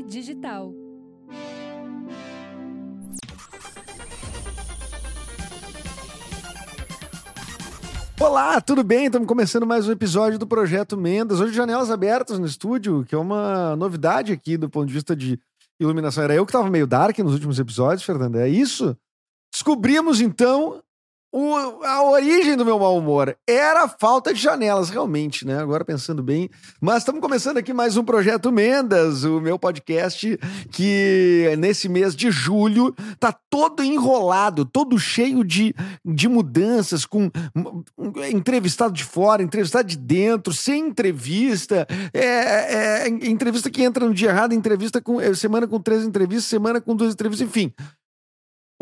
Digital. Olá, tudo bem? Estamos começando mais um episódio do Projeto Mendas. Hoje, janelas abertas no estúdio, que é uma novidade aqui do ponto de vista de iluminação. Era eu que estava meio dark nos últimos episódios, Fernando. É isso? Descobrimos, então, o, a origem do meu mau humor era a falta de janelas, realmente, né? Agora pensando bem. Mas estamos começando aqui mais um Projeto Mendas, o meu podcast que nesse mês de julho tá todo enrolado, todo cheio de, de mudanças, com entrevistado de fora, entrevistado de dentro, sem entrevista, é, é, entrevista que entra no dia errado, entrevista com é, semana com três entrevistas, semana com duas entrevistas, enfim.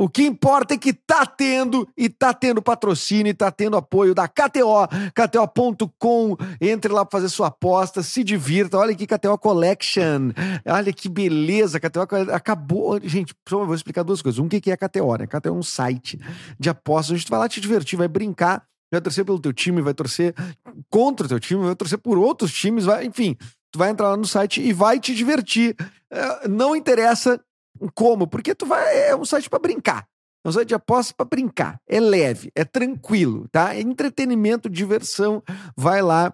O que importa é que tá tendo e tá tendo patrocínio e tá tendo apoio da KTO, KTO.com. Entre lá pra fazer sua aposta, se divirta. Olha aqui, KTO Collection. Olha que beleza, KTO acabou. Gente, eu vou explicar duas coisas. Um, o que é KTO, né? KTO é um site de apostas. A gente vai lá te divertir, vai brincar, vai torcer pelo teu time, vai torcer contra o teu time, vai torcer por outros times, vai, enfim. Tu vai entrar lá no site e vai te divertir. É, não interessa como? Porque tu vai. É um site para brincar. É um site de apostas para brincar. É leve, é tranquilo, tá? É entretenimento, diversão. Vai lá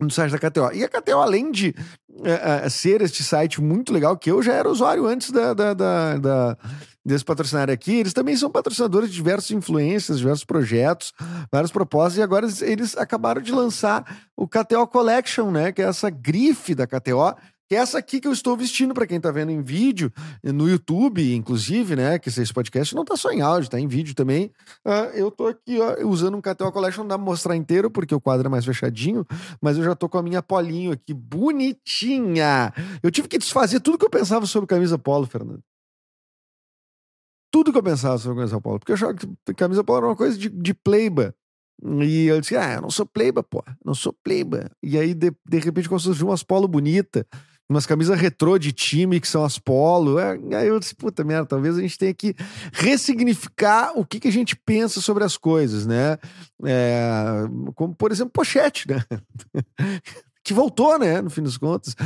no site da KTO. E a KTO, além de uh, uh, ser este site muito legal, que eu já era usuário antes da, da, da, da desse patrocinário aqui, eles também são patrocinadores de diversas influências, diversos projetos, vários propósitos, e agora eles, eles acabaram de lançar o KTO Collection, né? Que é essa grife da KTO, que é essa aqui que eu estou vestindo para quem está vendo em vídeo, no YouTube, inclusive, né? Que esse podcast não está só em áudio, está em vídeo também. Uh, eu estou aqui ó, usando um KTO Collection, não dá pra mostrar inteiro, porque o quadro é mais fechadinho, mas eu já estou com a minha polinho aqui, bonitinha. Eu tive que desfazer tudo que eu pensava sobre camisa polo, Fernando. Tudo que eu pensava sobre camisa polo, porque eu achava que camisa polo era uma coisa de, de playba. E eu disse, ah, eu não sou playba, pô, não sou playba. E aí, de, de repente, a surgir umas polo bonita umas camisas retrô de time que são as polo. É, aí eu disse, puta merda, talvez a gente tenha que ressignificar o que, que a gente pensa sobre as coisas, né? É, como, por exemplo, pochete, né? que voltou, né, no fim das contas.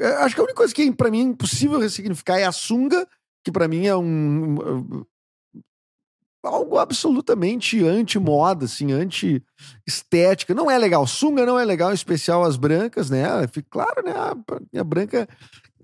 É, acho que a única coisa que para mim é impossível ressignificar é a sunga, que para mim é um algo absolutamente anti-moda, assim, anti-estética. Não é legal. Sunga não é legal, em especial as brancas, né? Claro, né? A branca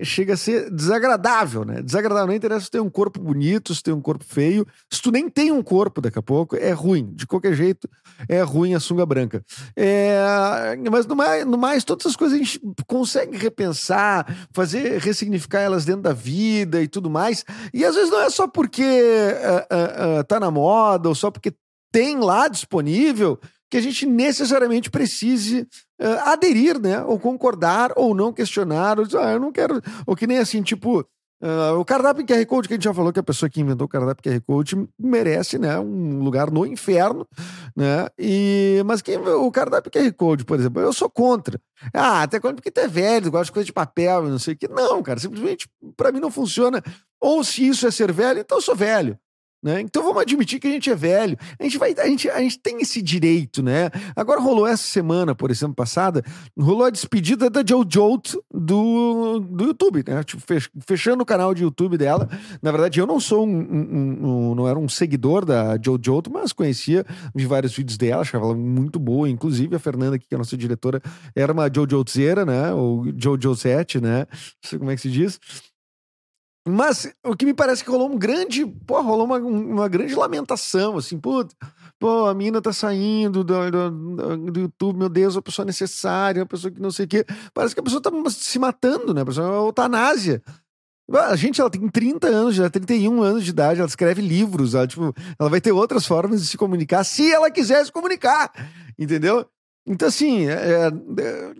chega a ser desagradável, né? Desagradável. Não interessa se tem um corpo bonito, se tem um corpo feio. Se tu nem tem um corpo daqui a pouco, é ruim. De qualquer jeito, é ruim a sunga branca. É... Mas no mais, no mais, todas as coisas a gente consegue repensar, fazer, ressignificar elas dentro da vida e tudo mais. E às vezes não é só porque uh, uh, uh, tá na moda ou só porque tem lá disponível que a gente necessariamente precise uh, aderir, né? Ou concordar, ou não questionar. Ou dizer, ah, eu não quero. Ou que nem assim, tipo. Uh, o cardápio QR Code, que a gente já falou que a pessoa que inventou o cardápio QR Code merece, né, um lugar no inferno, né, e, mas quem, o cardápio QR Code, por exemplo, eu sou contra. Ah, até quando, porque tu é velho, gosta de coisa de papel, não sei o que. Não, cara, simplesmente para mim não funciona. Ou se isso é ser velho, então eu sou velho. Né? Então vamos admitir que a gente é velho. A gente, vai, a, gente, a gente tem esse direito, né? Agora rolou essa semana, por exemplo, passada, rolou a despedida da Jojo do, do YouTube, né? Tipo, fechando o canal de YouTube dela. Na verdade, eu não sou um, um, um não era um seguidor da Jojo, mas conhecia de vários vídeos dela, achava ela muito boa. Inclusive, a Fernanda, que é a nossa diretora, era uma Jojo Zera, né? Ou Jojo 7, né? Não sei como é que se diz. Mas o que me parece que rolou um grande. Pô, rolou uma, uma grande lamentação, assim, pô, pô, a mina tá saindo do, do, do YouTube, meu Deus, a pessoa necessária, a pessoa que não sei o quê. Parece que a pessoa tá se matando, né? A pessoa é eutanásia. A gente, ela tem 30 anos, já 31 anos de idade, ela escreve livros, ela, tipo, ela vai ter outras formas de se comunicar se ela quiser se comunicar, entendeu? Então, assim, é, é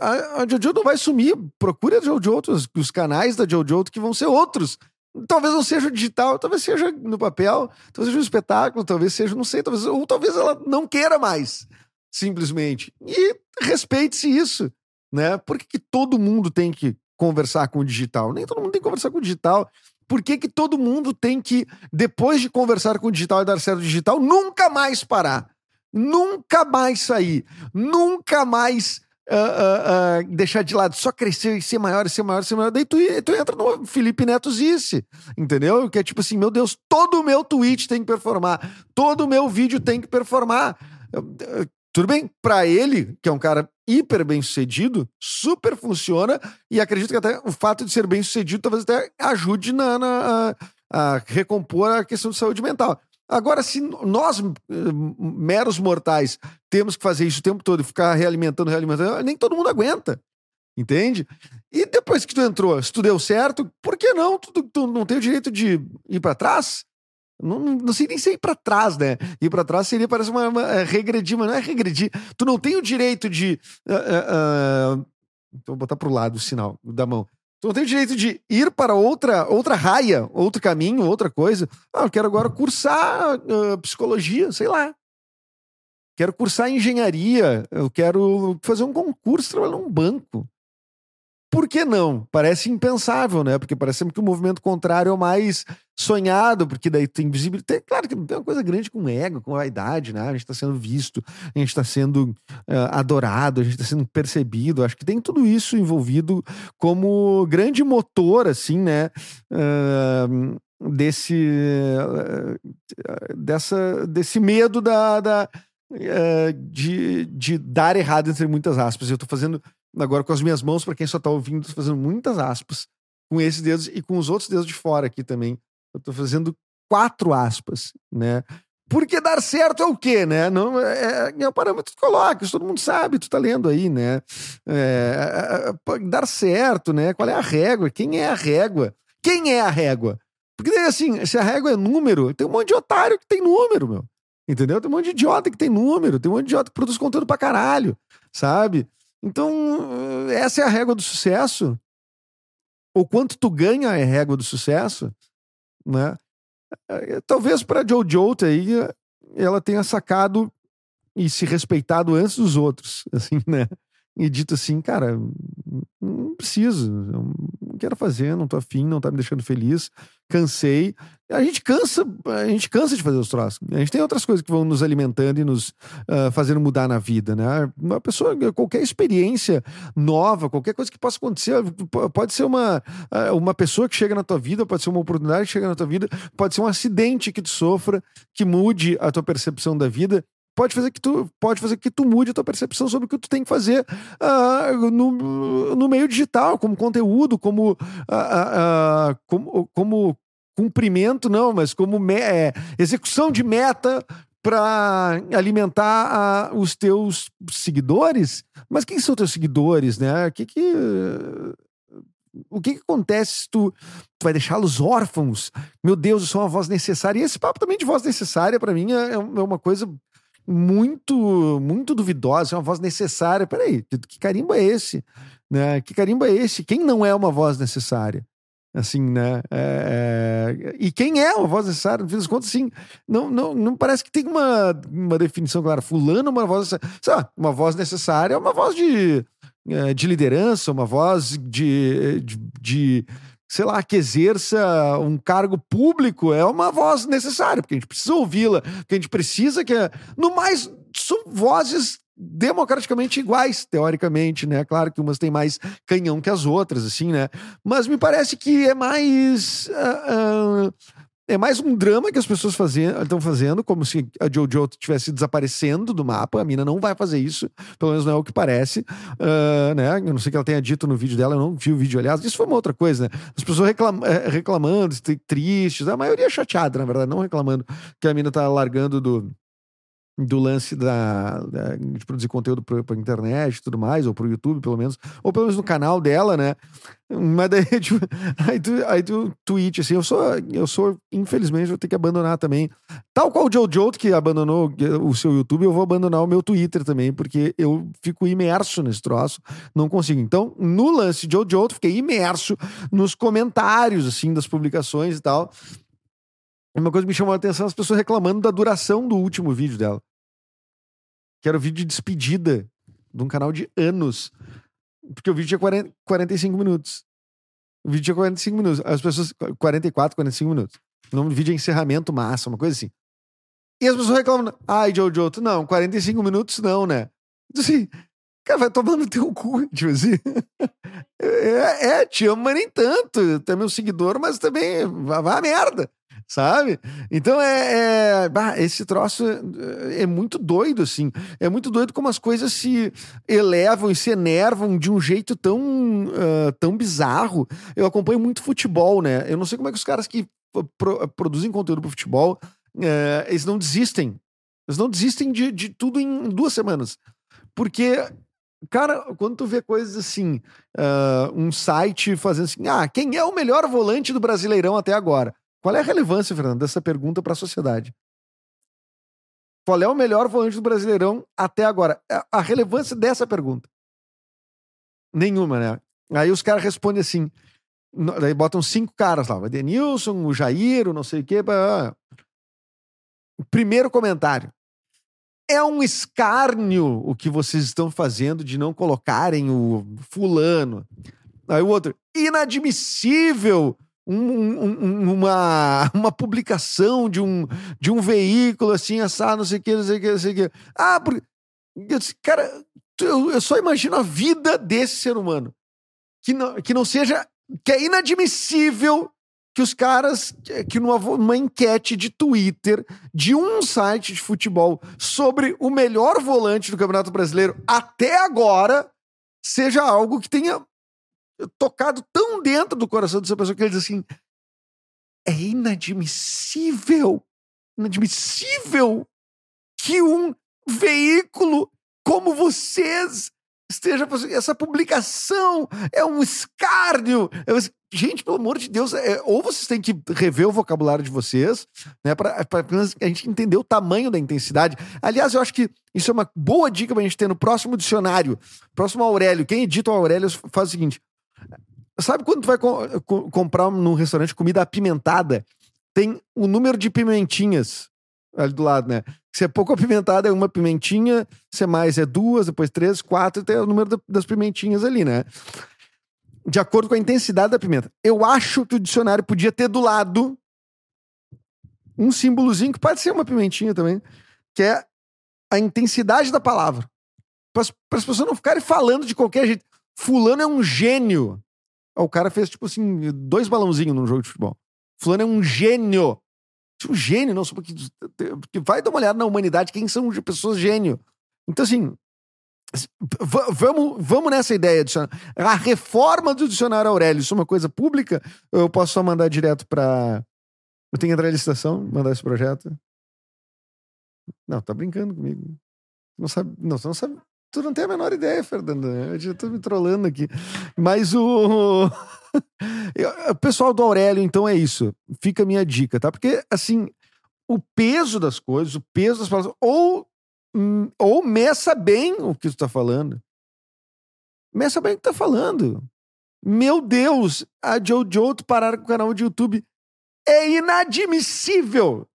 a, a Jojo não vai sumir. Procure a Jojo, os, os canais da Jojo que vão ser outros. Talvez não seja digital, talvez seja no papel, talvez seja um espetáculo, talvez seja, não sei, talvez, ou talvez ela não queira mais, simplesmente. E respeite-se isso, né? Por que, que todo mundo tem que conversar com o digital? Nem todo mundo tem que conversar com o digital. Por que, que todo mundo tem que, depois de conversar com o digital e dar certo digital, nunca mais parar? Nunca mais sair? Nunca mais uh, uh, deixar de lado, só crescer e ser maior, e ser maior, e ser maior. Daí tu, tu entra no Felipe Neto Zice, entendeu? Que é tipo assim, meu Deus, todo o meu tweet tem que performar, todo o meu vídeo tem que performar. Tudo bem, para ele, que é um cara hiper bem sucedido, super funciona, e acredito que até o fato de ser bem sucedido talvez até ajude na, na a, a recompor a questão de saúde mental. Agora, se nós, meros mortais, temos que fazer isso o tempo todo e ficar realimentando, realimentando, nem todo mundo aguenta. Entende? E depois que tu entrou, se tu deu certo, por que não? Tu, tu não tem o direito de ir para trás? Não, não, sei nem se é ir pra trás, né? Ir pra trás seria, parece uma, uma é, regredir, mas não é regredir. Tu não tem o direito de. Uh, uh, uh, vou botar pro lado o sinal da mão. Tu não tem o direito de ir para outra, outra raia, outro caminho, outra coisa. Ah, eu quero agora cursar uh, psicologia, sei lá. Quero cursar engenharia, eu quero fazer um concurso, trabalhar num banco. Por que não? Parece impensável, né? Porque parece que o movimento contrário é o mais sonhado, porque daí tem visibilidade. Claro que não tem uma coisa grande com ego, com vaidade, né? A gente está sendo visto, a gente está sendo uh, adorado, a gente está sendo percebido. Acho que tem tudo isso envolvido como grande motor, assim, né? Uh, desse, uh, dessa, desse medo da, da de, de dar errado, entre muitas aspas. Eu estou fazendo agora com as minhas mãos, para quem só tá ouvindo, tô fazendo muitas aspas com esses dedos e com os outros dedos de fora aqui também. Eu tô fazendo quatro aspas, né? Porque dar certo é o quê, né? Não, é, é, é o parâmetro que coloca, isso todo mundo sabe, tu tá lendo aí, né? É, é, é dar certo, né? Qual é a régua? Quem é a régua? Quem é a régua? Porque daí, assim, se a régua é número, tem um monte de otário que tem número, meu. Entendeu? Tem um monte de idiota que tem número, tem um monte de idiota que produz conteúdo pra caralho, sabe? Então, essa é a régua do sucesso. O quanto tu ganha é régua do sucesso, né? É, talvez para Jojo aí ela tenha sacado e se respeitado antes dos outros, assim, né? E dito assim, cara, não preciso, não quero fazer, não tô afim, não tá me deixando feliz, cansei. A gente cansa, a gente cansa de fazer os troços. A gente tem outras coisas que vão nos alimentando e nos uh, fazendo mudar na vida, né? Uma pessoa, qualquer experiência nova, qualquer coisa que possa acontecer, pode ser uma, uh, uma pessoa que chega na tua vida, pode ser uma oportunidade que chega na tua vida, pode ser um acidente que tu sofra, que mude a tua percepção da vida pode fazer que tu pode fazer que tu mude a tua percepção sobre o que tu tem que fazer uh, no, no meio digital, como conteúdo, como, uh, uh, como, como cumprimento, não, mas como me, é, execução de meta para alimentar os teus seguidores. Mas quem são teus seguidores, né? O que que o que, que, acontece se tu, tu vai deixá-los órfãos? Meu Deus, eu sou uma voz necessária. E esse papo também de voz necessária, para mim, é, é uma coisa muito, muito duvidosa, é uma voz necessária. Peraí, que carimbo é esse? Né? Que carimbo é esse? Quem não é uma voz necessária? Assim, né? É, é... E quem é uma voz necessária? No fim das contas, assim, não, não, não parece que tem uma, uma definição clara. Fulano, é uma voz necessária. uma voz necessária é uma voz de, é, de liderança, uma voz de, de, de sei lá, que exerça um cargo público é uma voz necessária, porque a gente precisa ouvi-la, porque a gente precisa que. No mais, são vozes democraticamente iguais, teoricamente, né? Claro que umas têm mais canhão que as outras, assim, né? Mas me parece que é mais. Uh, uh, é mais um drama que as pessoas estão fazendo, como se a Jojo estivesse desaparecendo do mapa. A mina não vai fazer isso, pelo menos não é o que parece. Uh, né? Eu não sei o que ela tenha dito no vídeo dela, eu não vi o vídeo, aliás. Isso foi uma outra coisa, né? As pessoas reclam eh, reclamando, tristes, a maioria chateada, na verdade, não reclamando que a mina tá largando do, do lance da, da, de produzir conteúdo para internet e tudo mais, ou para o YouTube, pelo menos, ou pelo menos no canal dela, né? Mas daí, tipo, aí tu, aí tu tweet, assim, eu sou, eu sou, infelizmente, vou ter que abandonar também. Tal qual o Jojo, que abandonou o seu YouTube, eu vou abandonar o meu Twitter também, porque eu fico imerso nesse troço, não consigo. Então, no lance Jojo, fiquei imerso nos comentários, assim, das publicações e tal. Uma coisa que me chamou a atenção as pessoas reclamando da duração do último vídeo dela que era o vídeo de despedida de um canal de anos. Porque o vídeo tinha 40, 45 minutos. O vídeo tinha 45 minutos. As pessoas. 44, 45 minutos. O nome do vídeo é encerramento massa, uma coisa assim. E as pessoas reclamam. Ai, Jojo, tu não, 45 minutos não, né? Então, assim, Cara, vai tomar no teu cu, tipo assim. É, é, te amo, mas nem tanto. Tu é meu seguidor, mas também vai, vai a merda, sabe? Então é. é bah, esse troço é, muito doido, assim. É muito doido como as coisas se elevam e se enervam de um jeito tão, uh, tão bizarro. Eu acompanho muito futebol, né? Eu não sei como é que os caras que pro, produzem conteúdo pro futebol, uh, eles não desistem. Eles não desistem de, de tudo em duas semanas. Porque Cara, quando tu vê coisas assim, uh, um site fazendo assim, ah, quem é o melhor volante do Brasileirão até agora? Qual é a relevância, Fernando, dessa pergunta para a sociedade? Qual é o melhor volante do Brasileirão até agora? A relevância dessa pergunta? Nenhuma, né? Aí os caras respondem assim, daí botam cinco caras lá, o Edenilson, o Jair, o não sei o quê. Primeiro comentário. É um escárnio o que vocês estão fazendo de não colocarem o fulano. Aí o outro, inadmissível um, um, uma, uma publicação de um, de um veículo assim, assado, não sei o que, não sei o que, não sei o que. Ah, porque. Eu cara, eu, eu só imagino a vida desse ser humano. Que não, que não seja. Que é inadmissível que os caras, que numa, numa enquete de Twitter de um site de futebol sobre o melhor volante do Campeonato Brasileiro até agora, seja algo que tenha tocado tão dentro do coração dessa pessoa que ele diz assim: é inadmissível, inadmissível que um veículo como vocês esteja fazendo essa publicação é um escárnio. Gente, pelo amor de Deus, é, ou vocês têm que rever o vocabulário de vocês, né, para a gente entender o tamanho da intensidade. Aliás, eu acho que isso é uma boa dica para a gente ter no próximo dicionário, próximo Aurélio. Quem edita o Aurélio faz o seguinte: sabe quando tu vai co co comprar num restaurante comida apimentada, tem o número de pimentinhas ali do lado, né? Se é pouco apimentada, é uma pimentinha, se é mais, é duas, depois três, quatro, tem o número das pimentinhas ali, né? de acordo com a intensidade da pimenta. Eu acho que o dicionário podia ter do lado um símbolozinho que pode ser uma pimentinha também, que é a intensidade da palavra. Para as pessoas não ficarem falando de qualquer jeito. Fulano é um gênio. O cara fez, tipo assim, dois balãozinhos num jogo de futebol. Fulano é um gênio. Um gênio, não, só porque, porque vai dar uma olhada na humanidade, quem são pessoas gênio. Então, assim, Vamos, vamos nessa ideia. A reforma do dicionário Aurélio, isso é uma coisa pública? Eu posso só mandar direto para. Eu tenho que entrar em licitação, mandar esse projeto? Não, tá brincando comigo. Não sabe. Não, você não sabe. Tu não tem a menor ideia, Fernando. Eu já tô me trolando aqui. Mas o. o pessoal do Aurélio, então, é isso. Fica a minha dica, tá? Porque, assim, o peso das coisas, o peso das palavras, ou Hum, ou meça bem o que tu tá falando. Meça bem o que tá falando. Meu Deus, a Jojo parar com o canal de YouTube é inadmissível.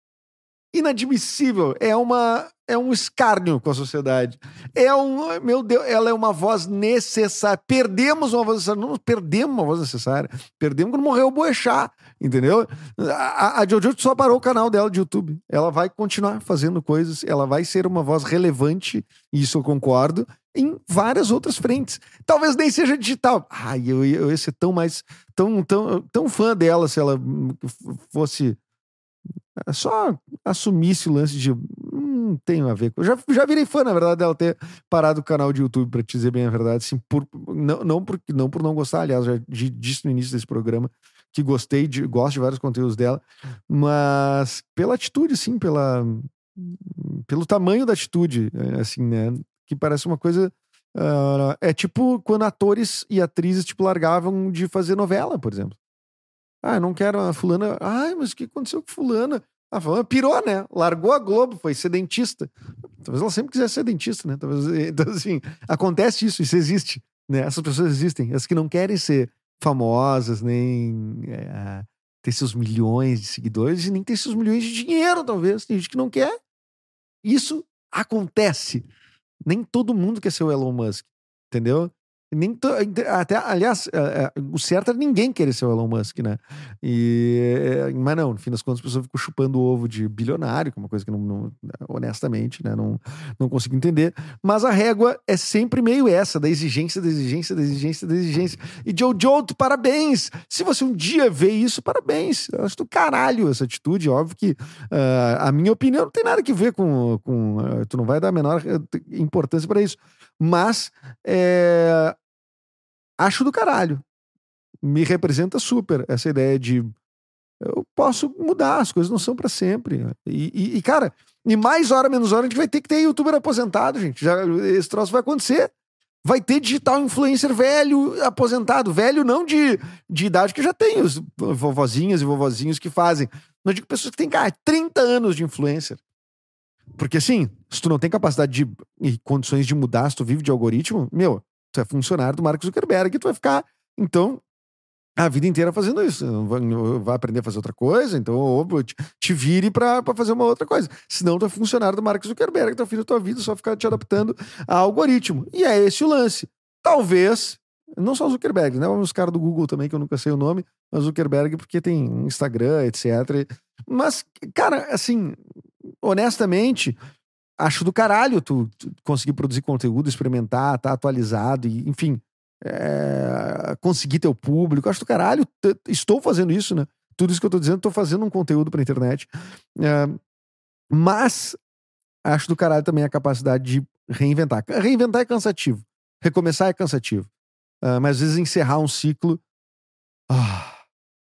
Inadmissível. É uma é um escárnio com a sociedade. É um, meu Deus, ela é uma voz necessária. Perdemos uma voz necessária. Não perdemos uma voz necessária. Perdemos quando morreu o Boechat, entendeu? A, a Jojo só parou o canal dela de YouTube. Ela vai continuar fazendo coisas, ela vai ser uma voz relevante, isso eu concordo, em várias outras frentes. Talvez nem seja digital. Ai, eu, eu ia ser tão mais, tão, tão, tão fã dela se ela fosse só assumisse o lance de não tenho a ver com. Eu já, já virei fã, na verdade, dela ter parado o canal de YouTube, pra te dizer bem a verdade. Assim, por, não, não, por, não por não gostar, aliás, já disse no início desse programa que gostei, de, gosto de vários conteúdos dela, mas pela atitude, sim, pela, pelo tamanho da atitude, é, assim, né? Que parece uma coisa. Uh, é tipo quando atores e atrizes tipo, largavam de fazer novela, por exemplo. Ah, não quero a fulana. Ai, mas o que aconteceu com fulana? A fulana pirou, né? Largou a Globo, foi ser dentista. Talvez ela sempre quisesse ser dentista, né? Talvez, então, assim, acontece isso, isso existe. Né? Essas pessoas existem. As que não querem ser famosas, nem é, ter seus milhões de seguidores, e nem ter seus milhões de dinheiro, talvez. Tem gente que não quer. Isso acontece. Nem todo mundo quer ser o Elon Musk, entendeu? Nem até, aliás, é, é, o certo é ninguém querer ser o Elon Musk, né? E, é, mas não, no fim das contas, as pessoas ficam chupando o ovo de bilionário, que é uma coisa que, não, não- honestamente, né, não, não consigo entender. Mas a régua é sempre meio essa, da exigência, da exigência, da exigência, da exigência. E Jojo, tu, parabéns! Se você um dia vê isso, parabéns! Eu acho do caralho essa atitude. Óbvio que ah, a minha opinião não tem nada que ver com. com ah, tu não vai dar a menor eh, importância para isso. Mas é, acho do caralho. Me representa super essa ideia de eu posso mudar, as coisas não são para sempre. E, e- e, cara, e mais hora, menos hora, a gente vai ter que ter youtuber aposentado, gente. Já, esse troço vai acontecer. Vai ter digital influencer velho, aposentado. Velho não de, de idade, que já tem os vovozinhas e vovozinhos que fazem. Mas digo pessoas que têm, cara, 30 anos de influencer. Porque assim, se tu não tem capacidade de, e condições de mudar, se tu vive de algoritmo, meu, tu é funcionário do Mark Zuckerberg e tu vai ficar, então, a vida inteira fazendo isso. Vai, aprender a fazer outra coisa, então ou te, te vire pra fazer uma outra coisa. Senão tu é funcionário do Mark Zuckerberg, teu filho tua vida só ficar te adaptando a algoritmo. E é esse o lance. Talvez, não só o Zuckerberg, né? Os caras do Google também, que eu nunca sei o nome, mas Zuckerberg porque tem Instagram, etc. Mas, cara, assim, honestamente, acho do caralho tu, tu conseguir produzir conteúdo, experimentar, tá atualizado, e, enfim, é, conseguir teu público. Acho do caralho. Estou fazendo isso, né? Tudo isso que eu tô dizendo, tô fazendo um conteúdo pra internet. É, mas acho do caralho também a capacidade de reinventar. Reinventar é cansativo. Recomeçar é cansativo. Ah, mas às vezes encerrar um ciclo ah,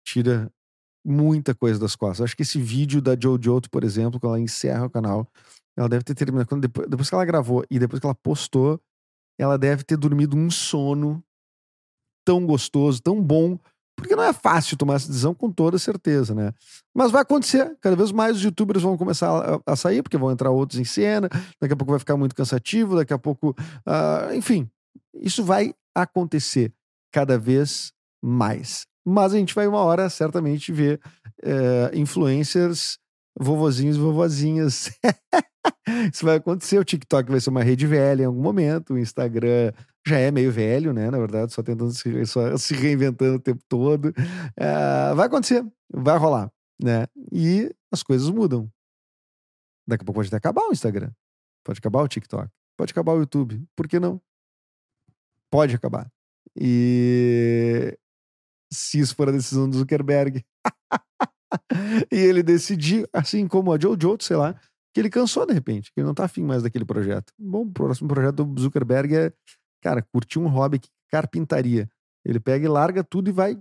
tira muita coisa das costas. Acho que esse vídeo da Jojo, por exemplo, quando ela encerra o canal, ela deve ter terminado. Quando, depois, depois que ela gravou e depois que ela postou, ela deve ter dormido um sono tão gostoso, tão bom. Porque não é fácil tomar essa decisão com toda certeza, né? Mas vai acontecer. Cada vez mais os youtubers vão começar a, sair, porque vão entrar outros em cena. Daqui a pouco vai ficar muito cansativo. Daqui a pouco. ah, enfim, isso vai acontecer cada vez mais. Mas a gente vai uma hora certamente ver eh, influencers, vovozinhos e vovozinhas. Isso vai acontecer. O TikTok vai ser uma rede velha em algum momento. O Instagram já é meio velho, né? Na verdade, só tentando se, só se reinventando o tempo todo. Eh, vai acontecer, vai rolar, né? E as coisas mudam. Daqui a pouco pode até acabar o Instagram. Pode acabar o TikTok. Pode acabar o YouTube. Por que não? Pode acabar. E se isso for a decisão do Zuckerberg e ele decidir, assim como a Jojo, sei lá, que ele cansou de repente, que ele não tá afim mais daquele projeto. Bom, o próximo projeto do Zuckerberg é, cara, curtir um hobby carpintaria. Ele pega e larga tudo e vai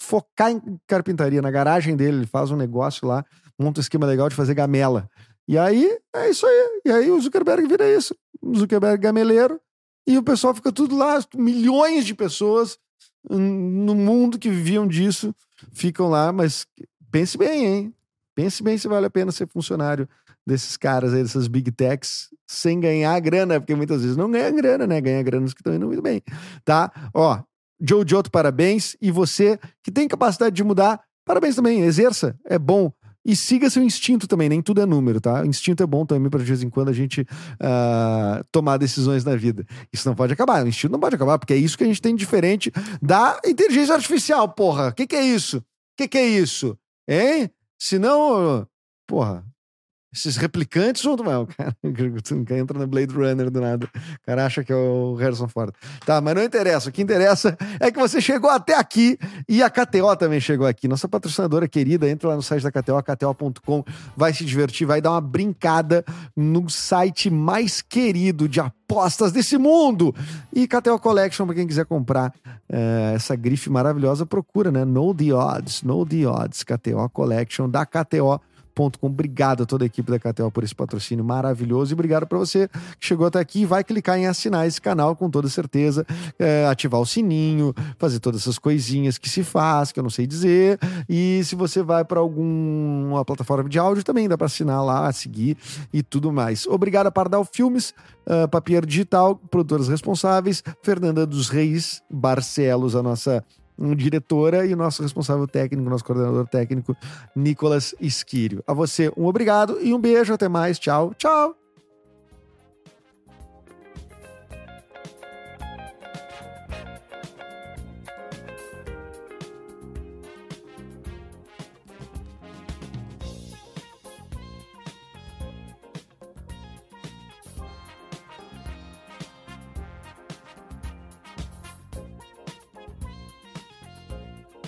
focar em carpintaria. Na garagem dele, ele faz um negócio lá, monta um esquema legal de fazer gamela. E aí, é isso aí. E aí o Zuckerberg vira isso. Zuckerberg gameleiro. E o pessoal fica tudo lá, milhões de pessoas hum, no mundo que viviam disso ficam lá, mas pense bem, hein? Pense bem se vale a pena ser funcionário desses caras aí, dessas big techs, sem ganhar grana, porque muitas vezes não ganha grana, né? Ganha grana os que estão indo muito bem, tá? Ó, Jojo, parabéns. E você que tem capacidade de mudar, parabéns também. Exerça, é bom. E siga seu instinto também, nem tudo é número, tá? O instinto é bom também para de vez em quando a gente ah, tomar decisões na vida. Isso não pode acabar, o instinto não pode acabar, porque é isso que a gente tem diferente da inteligência artificial, porra. O que, que é isso? O que, que é isso? Hein? Senão, porra, esses replicantes vão tomar. O cara, o cara entra no Blade Runner do nada. O cara acha que é o Harrison Ford. Tá, mas não interessa. O que interessa é que você chegou até aqui e a KTO também chegou aqui. Nossa patrocinadora querida, entra lá no site da KTO, kto.com, vai se divertir, vai dar uma brincada no site mais querido de apostas desse mundo. E KTO Collection, para quem quiser comprar eh, essa grife maravilhosa, procura, né? Know the odds, know the odds, KTO Collection da KTO. KTO.com. Obrigado a toda a equipe da KTO por esse patrocínio maravilhoso e obrigado para você que chegou até aqui e vai clicar em assinar esse canal com toda certeza, é, ativar o sininho, fazer todas essas coisinhas que se faz, que eu não sei dizer. E se você vai para alguma plataforma de áudio, também dá para assinar lá, seguir e tudo mais. Obrigado a Pardal Filmes, uh, Papier Digital, produtoras responsáveis, Fernanda dos Reis Barcelos, a nossa diretora e o nosso responsável técnico, nosso coordenador técnico, Nicolas Esquírio. A você, um obrigado e um beijo. Até mais. Tchau. Tchau.